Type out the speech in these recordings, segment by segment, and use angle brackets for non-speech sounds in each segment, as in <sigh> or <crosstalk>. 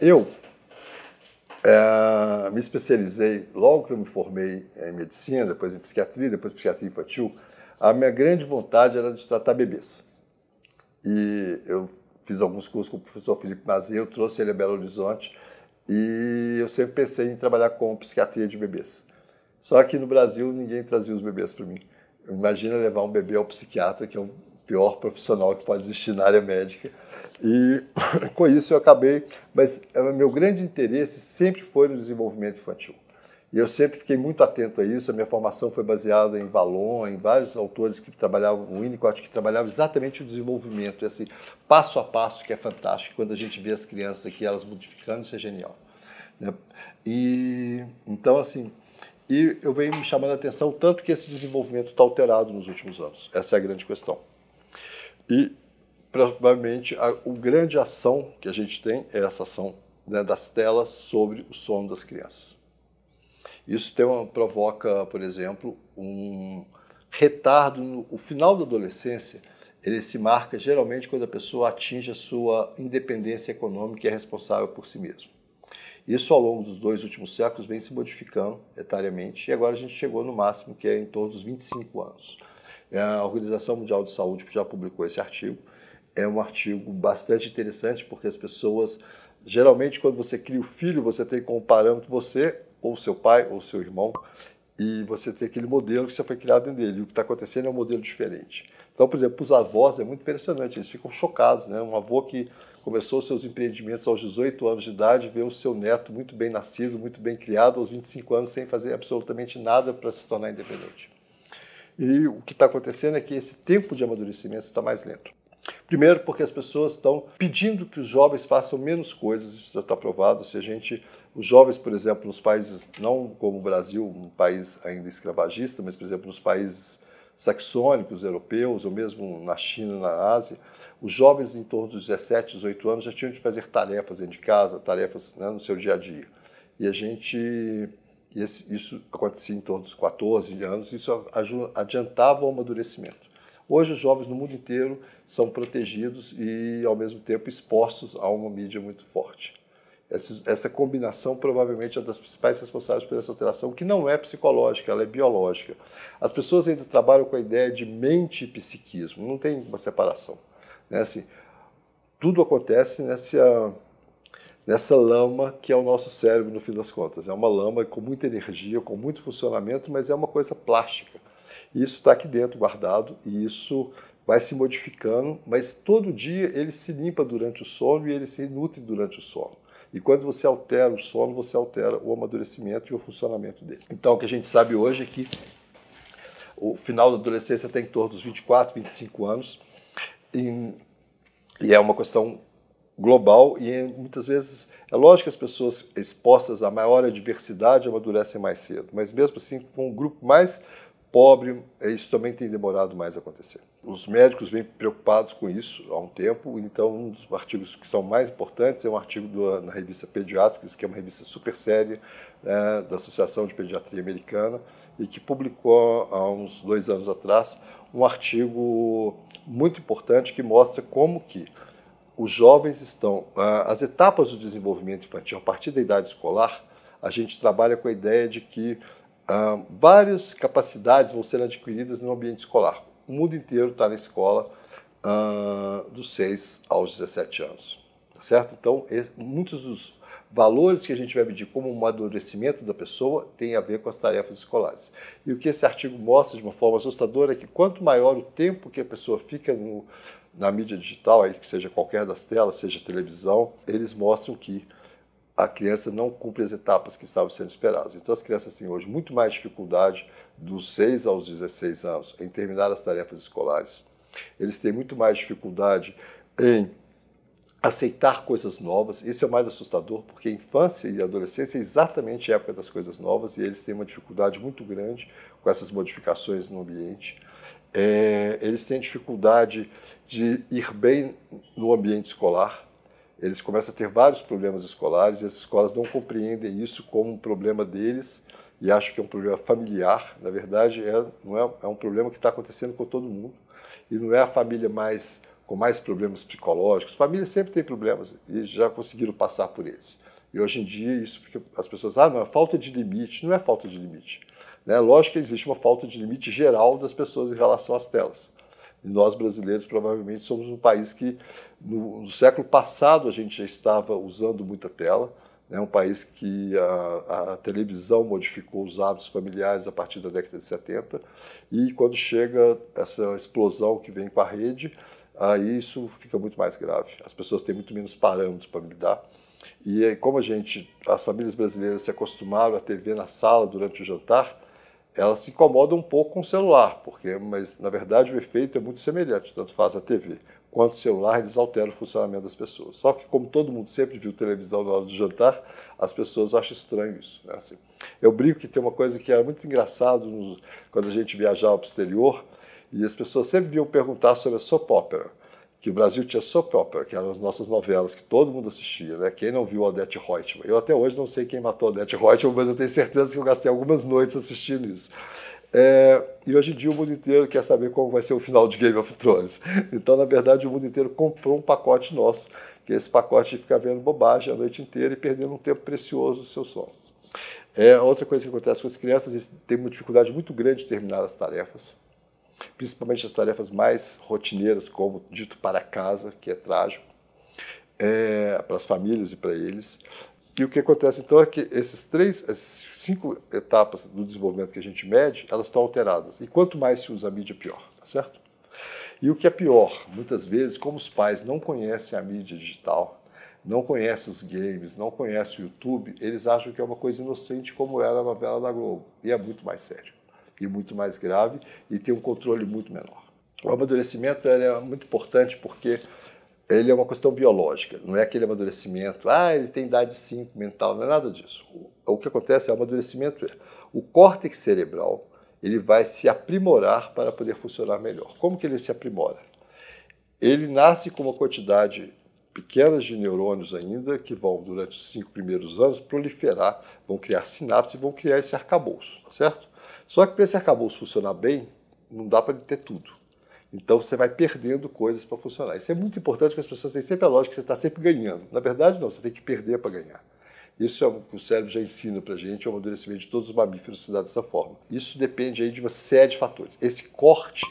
Eu é, me especializei, logo que eu me formei em medicina, depois em psiquiatria, depois em psiquiatria infantil, a minha grande vontade era de tratar bebês. E eu fiz alguns cursos com o professor Felipe Mazia, eu trouxe ele a Belo Horizonte e eu sempre pensei em trabalhar com psiquiatria de bebês. Só que no Brasil ninguém trazia os bebês para mim. Imagina levar um bebê ao psiquiatra, que é o pior profissional que pode existir na área médica. E <laughs> com isso eu acabei, mas é, meu grande interesse sempre foi no desenvolvimento infantil. E eu sempre fiquei muito atento a isso. A minha formação foi baseada em Valon, em vários autores que trabalhavam, o Winnicott, que trabalhava exatamente o desenvolvimento, esse passo a passo que é fantástico. Quando a gente vê as crianças aqui, elas modificando, isso é genial. Né? E então, assim, e eu venho me chamando a atenção tanto que esse desenvolvimento está alterado nos últimos anos. Essa é a grande questão. E provavelmente a, a grande ação que a gente tem é essa ação né, das telas sobre o sono das crianças. Isso tem uma, provoca, por exemplo, um retardo no o final da adolescência. Ele se marca geralmente quando a pessoa atinge a sua independência econômica e é responsável por si mesmo. Isso ao longo dos dois últimos séculos vem se modificando etariamente e agora a gente chegou no máximo que é em torno dos 25 anos. A Organização Mundial de Saúde já publicou esse artigo. É um artigo bastante interessante porque as pessoas, geralmente quando você cria o filho, você tem como parâmetro você ou seu pai ou seu irmão e você tem aquele modelo que você foi criado dentro dele. E o que está acontecendo é um modelo diferente. Então, por exemplo, os avós é muito impressionante, eles ficam chocados. Né? Um avô que começou seus empreendimentos aos 18 anos de idade, vê o seu neto muito bem nascido, muito bem criado, aos 25 anos, sem fazer absolutamente nada para se tornar independente. E o que está acontecendo é que esse tempo de amadurecimento está mais lento. Primeiro, porque as pessoas estão pedindo que os jovens façam menos coisas, isso já está provado. Se a gente, os jovens, por exemplo, nos países, não como o Brasil, um país ainda escravagista, mas, por exemplo, nos países saxônicos, europeus, ou mesmo na China, na Ásia, os jovens em torno dos 17, 18 anos já tinham de fazer tarefas dentro de casa, tarefas né, no seu dia a dia. E a gente. Esse, isso acontecia em torno dos 14 anos, isso adiantava o amadurecimento. Hoje, os jovens no mundo inteiro são protegidos e, ao mesmo tempo, expostos a uma mídia muito forte. Essa, essa, combinação provavelmente é das principais responsáveis por essa alteração, que não é psicológica, ela é biológica. As pessoas ainda trabalham com a ideia de mente e psiquismo, não tem uma separação. Né? Assim, tudo acontece nessa, nessa lama que é o nosso cérebro, no fim das contas. É uma lama com muita energia, com muito funcionamento, mas é uma coisa plástica. Isso está aqui dentro guardado e isso vai se modificando, mas todo dia ele se limpa durante o sono e ele se nutre durante o sono. E quando você altera o sono, você altera o amadurecimento e o funcionamento dele. Então, o que a gente sabe hoje é que o final da adolescência tem em torno dos 24, 25 anos, e, e é uma questão global e muitas vezes é lógico que as pessoas expostas a maior adversidade amadurecem mais cedo, mas mesmo assim com um grupo mais pobre, isso também tem demorado mais a acontecer. Os médicos vêm preocupados com isso há um tempo, então um dos artigos que são mais importantes é um artigo do, na revista Pediatrics, que é uma revista super séria né, da Associação de Pediatria Americana, e que publicou há uns dois anos atrás um artigo muito importante que mostra como que os jovens estão, as etapas do desenvolvimento infantil, a partir da idade escolar, a gente trabalha com a ideia de que Uh, várias capacidades vão ser adquiridas no ambiente escolar. O mundo inteiro está na escola uh, dos 6 aos 17 anos. Tá certo? Então, esse, muitos dos valores que a gente vai medir como um amadurecimento da pessoa tem a ver com as tarefas escolares. E o que esse artigo mostra de uma forma assustadora é que quanto maior o tempo que a pessoa fica no, na mídia digital, aí, que seja qualquer das telas, seja televisão, eles mostram que a criança não cumpre as etapas que estavam sendo esperadas. Então, as crianças têm hoje muito mais dificuldade dos 6 aos 16 anos em terminar as tarefas escolares. Eles têm muito mais dificuldade em aceitar coisas novas. Esse é o mais assustador, porque a infância e a adolescência é exatamente a época das coisas novas e eles têm uma dificuldade muito grande com essas modificações no ambiente. É, eles têm dificuldade de ir bem no ambiente escolar eles começam a ter vários problemas escolares e as escolas não compreendem isso como um problema deles e acham que é um problema familiar. Na verdade, é, não é, é um problema que está acontecendo com todo mundo e não é a família mais com mais problemas psicológicos. Famílias sempre têm problemas e já conseguiram passar por eles. E hoje em dia isso fica, as pessoas, ah, não, é falta de limite. Não é falta de limite. Né? Lógico que existe uma falta de limite geral das pessoas em relação às telas. E nós brasileiros provavelmente somos um país que no, no século passado a gente já estava usando muita tela. É né? um país que a, a, televisão modificou os hábitos familiares a partir da década de 70 e quando chega essa explosão que vem com a rede, aí isso fica muito mais grave. As pessoas têm muito menos parâmetros para lidar. E aí, como a gente, as famílias brasileiras se acostumaram a TV na sala durante o jantar, elas se incomodam um pouco com o celular, porque, mas na verdade o efeito é muito semelhante, tanto faz a TV quanto o celular, eles alteram o funcionamento das pessoas. Só que como todo mundo sempre viu televisão na hora do jantar, as pessoas acham estranho isso. Né? Assim, eu brinco que tem uma coisa que era muito engraçado no, quando a gente viajava para o exterior, e as pessoas sempre vinham perguntar sobre a soap opera que o Brasil tinha soap opera, que eram as nossas novelas que todo mundo assistia, né? Quem não viu Odette Reutemann? Eu até hoje não sei quem matou Odette Reutemann, mas eu tenho certeza que eu gastei algumas noites assistindo isso. É, e hoje em dia o mundo inteiro quer saber como vai ser o final de Game of Thrones. <laughs> Então, na verdade, o mundo inteiro comprou um pacote nosso, que é esse pacote de ficar vendo bobagem a noite inteira e perdendo um tempo precioso do seu sono. É, outra coisa que acontece com as crianças, eles têm uma dificuldade muito grande de terminar as tarefas principalmente as tarefas mais rotineiras, como dito para casa, que é trágico, é, para as famílias e para eles. E o que acontece então é que esses três, essas cinco etapas do desenvolvimento que a gente mede, elas estão alteradas. E quanto mais se usa a mídia, pior, tá certo? E o que é pior, muitas vezes, como os pais não conhecem a mídia digital, não conhecem os games, não conhecem o YouTube, eles acham que é uma coisa inocente como era a novela da Globo. E é muito mais sério e muito mais grave e tem um controle muito menor. O amadurecimento é muito importante porque ele é uma questão biológica, não é aquele amadurecimento, ah, ele tem idade 5 mental, não é nada disso. O, o que acontece é o amadurecimento é o córtex cerebral, ele vai se aprimorar para poder funcionar melhor. Como que ele se aprimora? Ele nasce com uma quantidade pequena de neurônios ainda, que vão, durante os cinco primeiros anos, proliferar, vão criar sinapses e vão criar esse arcabouço, tá certo? Só que para esse arcabouço funcionar bem, não dá para ele ter tudo. Então você vai perdendo coisas para funcionar. Isso é muito importante porque as pessoas têm sempre a lógica que você está sempre ganhando. Na verdade, não, você tem que perder para ganhar. Isso é o que o cérebro já ensina para a gente, o amadurecimento de todos os mamíferos se dá dessa forma. Isso depende aí de uma série de fatores. Esse corte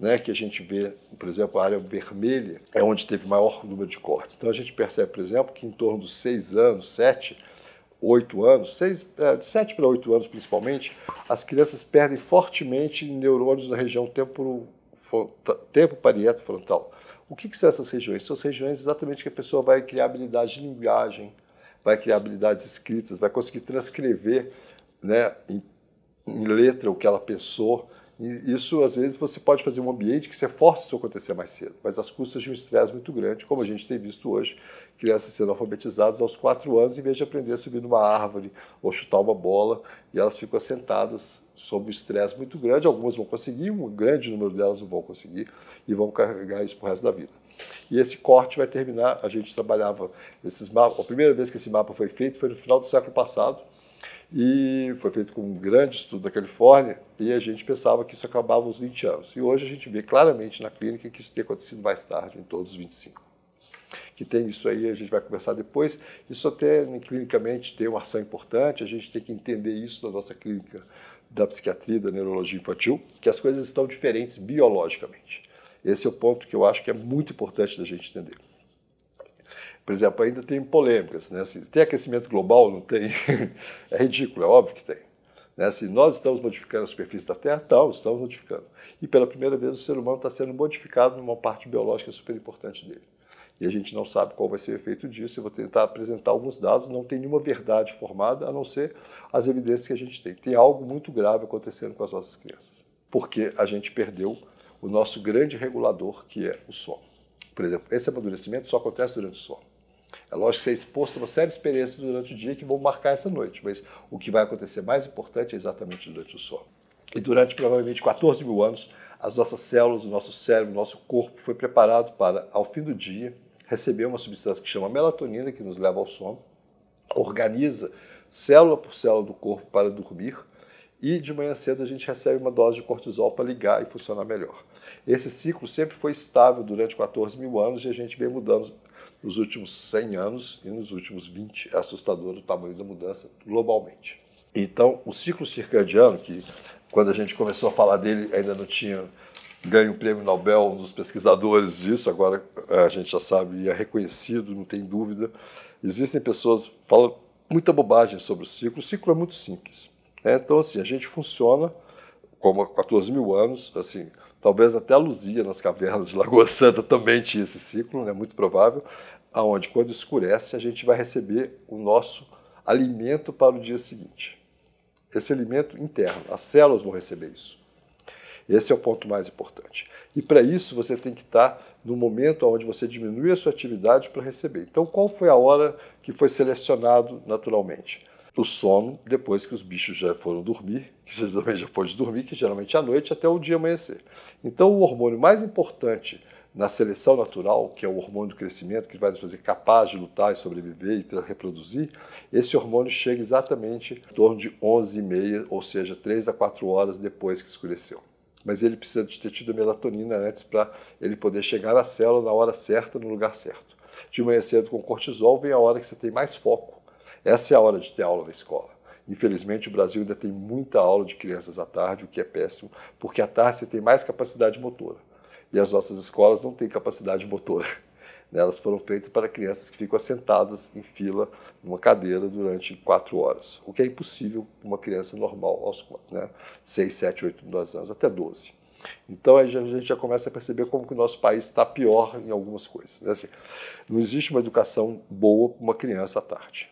né, que a gente vê, por exemplo, a área vermelha é onde teve maior número de cortes. Então a gente percebe, por exemplo, que em torno dos seis anos, sete, oito anos, seis, é, de sete para oito anos principalmente, as crianças perdem fortemente neurônios na região tempo, tempo parieto frontal. O que, que são essas regiões? São as regiões exatamente que a pessoa vai criar habilidade de linguagem, vai criar habilidades escritas, vai conseguir transcrever né, em, em letra o que ela pensou, isso, às vezes, você pode fazer um ambiente que você força isso acontecer mais cedo, mas às custas de um estresse muito grande, como a gente tem visto hoje, crianças sendo alfabetizadas aos quatro anos, em vez de aprender a subir numa árvore ou chutar uma bola, e elas ficam assentadas sob um estresse muito grande. Algumas vão conseguir, um grande número delas não vão conseguir, e vão carregar isso para resto da vida. E esse corte vai terminar, a gente trabalhava esses mapas, a primeira vez que esse mapa foi feito foi no final do século passado, e foi feito com um grande estudo da Califórnia e a gente pensava que isso acabava aos 20 anos. E hoje a gente vê claramente na clínica que isso tem acontecido mais tarde, em todos os 25. Que tem isso aí, a gente vai conversar depois. Isso até clinicamente tem uma ação importante, a gente tem que entender isso na nossa clínica da psiquiatria, da neurologia infantil, que as coisas estão diferentes biologicamente. Esse é o ponto que eu acho que é muito importante da gente entender. Por exemplo, ainda tem polêmicas. Né? Se tem aquecimento global? Não tem. <laughs> é ridículo, é óbvio que tem. Né? Se nós estamos modificando a superfície da Terra, tal, estamos modificando. E pela primeira vez o ser humano está sendo modificado numa parte biológica super importante dele. E a gente não sabe qual vai ser o efeito disso. Eu vou tentar apresentar alguns dados, não tem nenhuma verdade formada, a não ser as evidências que a gente tem. Tem algo muito grave acontecendo com as nossas crianças. Porque a gente perdeu o nosso grande regulador, que é o sono. Por exemplo, esse amadurecimento só acontece durante o sono. É lógico que você é exposto a uma série de experiências durante o dia que vão marcar essa noite, mas o que vai acontecer mais importante é exatamente durante o sono. E durante provavelmente 14 mil anos, as nossas células, o nosso cérebro, o nosso corpo foi preparado para, ao fim do dia, receber uma substância que chama melatonina, que nos leva ao sono, organiza célula por célula do corpo para dormir, e de manhã cedo a gente recebe uma dose de cortisol para ligar e funcionar melhor. Esse ciclo sempre foi estável durante 14 mil anos e a gente vem mudando nos últimos 100 anos e nos últimos 20. É assustador o tamanho da mudança globalmente. Então, o ciclo circadiano, que quando a gente começou a falar dele ainda não tinha ganho o prêmio Nobel, um dos pesquisadores disso, agora é, a gente já sabe e é reconhecido, não tem dúvida. Existem pessoas que falam muita bobagem sobre o ciclo. O ciclo é muito simples. Né? Então, assim, a gente funciona como há 14 mil anos, assim, talvez até a Luzia nas cavernas de Lagoa Santa também tinha esse ciclo, é né? muito provável, aonde quando escurece a gente vai receber o nosso alimento para o dia seguinte. Esse alimento interno, as células vão receber isso. Esse é o ponto mais importante. E para isso você tem que estar no momento onde você diminui a sua atividade para receber. Então, qual foi a hora que foi selecionado naturalmente? O sono, depois que os bichos já foram dormir, que você também já pode dormir, que geralmente é à noite até o dia amanhecer. Então, o hormônio mais importante na seleção natural, que é o hormônio do crescimento, que vai nos fazer capaz de lutar e sobreviver e reproduzir, esse hormônio chega exatamente em torno de 11 e meia, ou seja, 3 a 4 horas depois que escureceu mas ele precisa de ter tido melatonina antes para ele poder chegar na célula na hora certa, no lugar certo. De manhã cedo com cortisol vem a hora que você tem mais foco. Essa é a hora de ter aula na escola. Infelizmente, o Brasil ainda tem muita aula de crianças à tarde, o que é péssimo, porque à tarde você tem mais capacidade motora. E as nossas escolas não têm capacidade motora. <laughs> Né, elas foram feitas para crianças que ficam assentadas em fila numa cadeira durante quatro horas, o que é impossível para uma criança normal aos né, 6, 7, 8, 12 anos, até 12. Então a gente já começa a perceber como que o nosso país está pior em algumas coisas. Né? Assim, não existe uma educação boa para uma criança à tarde.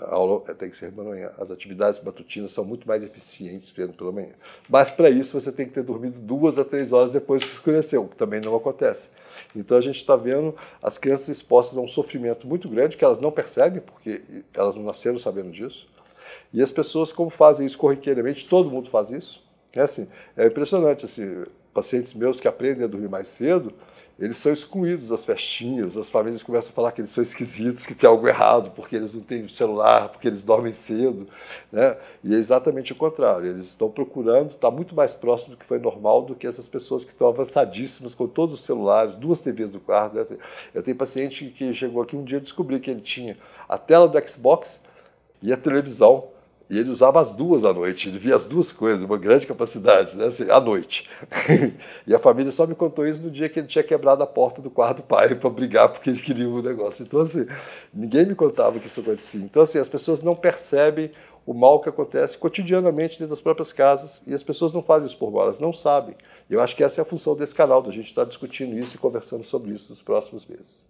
A aula tem que ser pela manhã. As atividades matutinas são muito mais eficientes vendo pela manhã. Mas para isso você tem que ter dormido duas a três horas depois que escureceu, o que também não acontece. Então a gente está vendo as crianças expostas a um sofrimento muito grande que elas não percebem, porque elas não nasceram sabendo disso. E as pessoas, como fazem isso corriqueiramente, todo mundo faz isso. É assim, é impressionante assim, pacientes meus que aprendem a dormir mais cedo, eles são excluídos das festinhas, as famílias começam a falar que eles são esquisitos, que tem algo errado, porque eles não têm celular, porque eles dormem cedo. Né? E é exatamente o contrário, eles estão procurando estar muito mais próximo do que foi normal do que essas pessoas que estão avançadíssimas com todos os celulares, duas TVs no quarto. Né? Eu tenho paciente que chegou aqui um dia e descobri que ele tinha a tela do Xbox e a televisão e ele usava as duas à noite, ele via as duas coisas, uma grande capacidade, né? Assim, à noite. <laughs> e a família só me contou isso no dia que ele tinha quebrado a porta do quarto do pai para brigar porque ele queria um negócio. Então, assim, ninguém me contava que isso acontecia. Então, assim, as pessoas não percebem o mal que acontece cotidianamente dentro das próprias casas e as pessoas não fazem isso por mal, elas não sabem. Eu acho que essa é a função desse canal, da gente estar discutindo isso e conversando sobre isso nos próximos meses.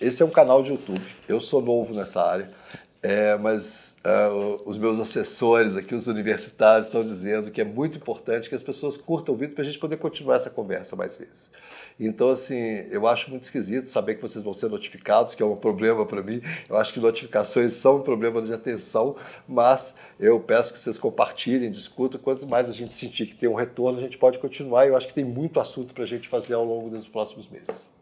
Esse é um canal de YouTube. Eu sou novo nessa área. É, mas uh, os meus assessores aqui, os universitários, estão dizendo que é muito importante que as pessoas curtam o vídeo para a gente poder continuar essa conversa mais vezes. Então, assim, eu acho muito esquisito saber que vocês vão ser notificados, que é um problema para mim. Eu acho que notificações são um problema de atenção, mas eu peço que vocês compartilhem, discutam. Quanto mais a gente sentir que tem um retorno, a gente pode continuar. Eu acho que tem muito assunto para a gente fazer ao longo dos próximos meses.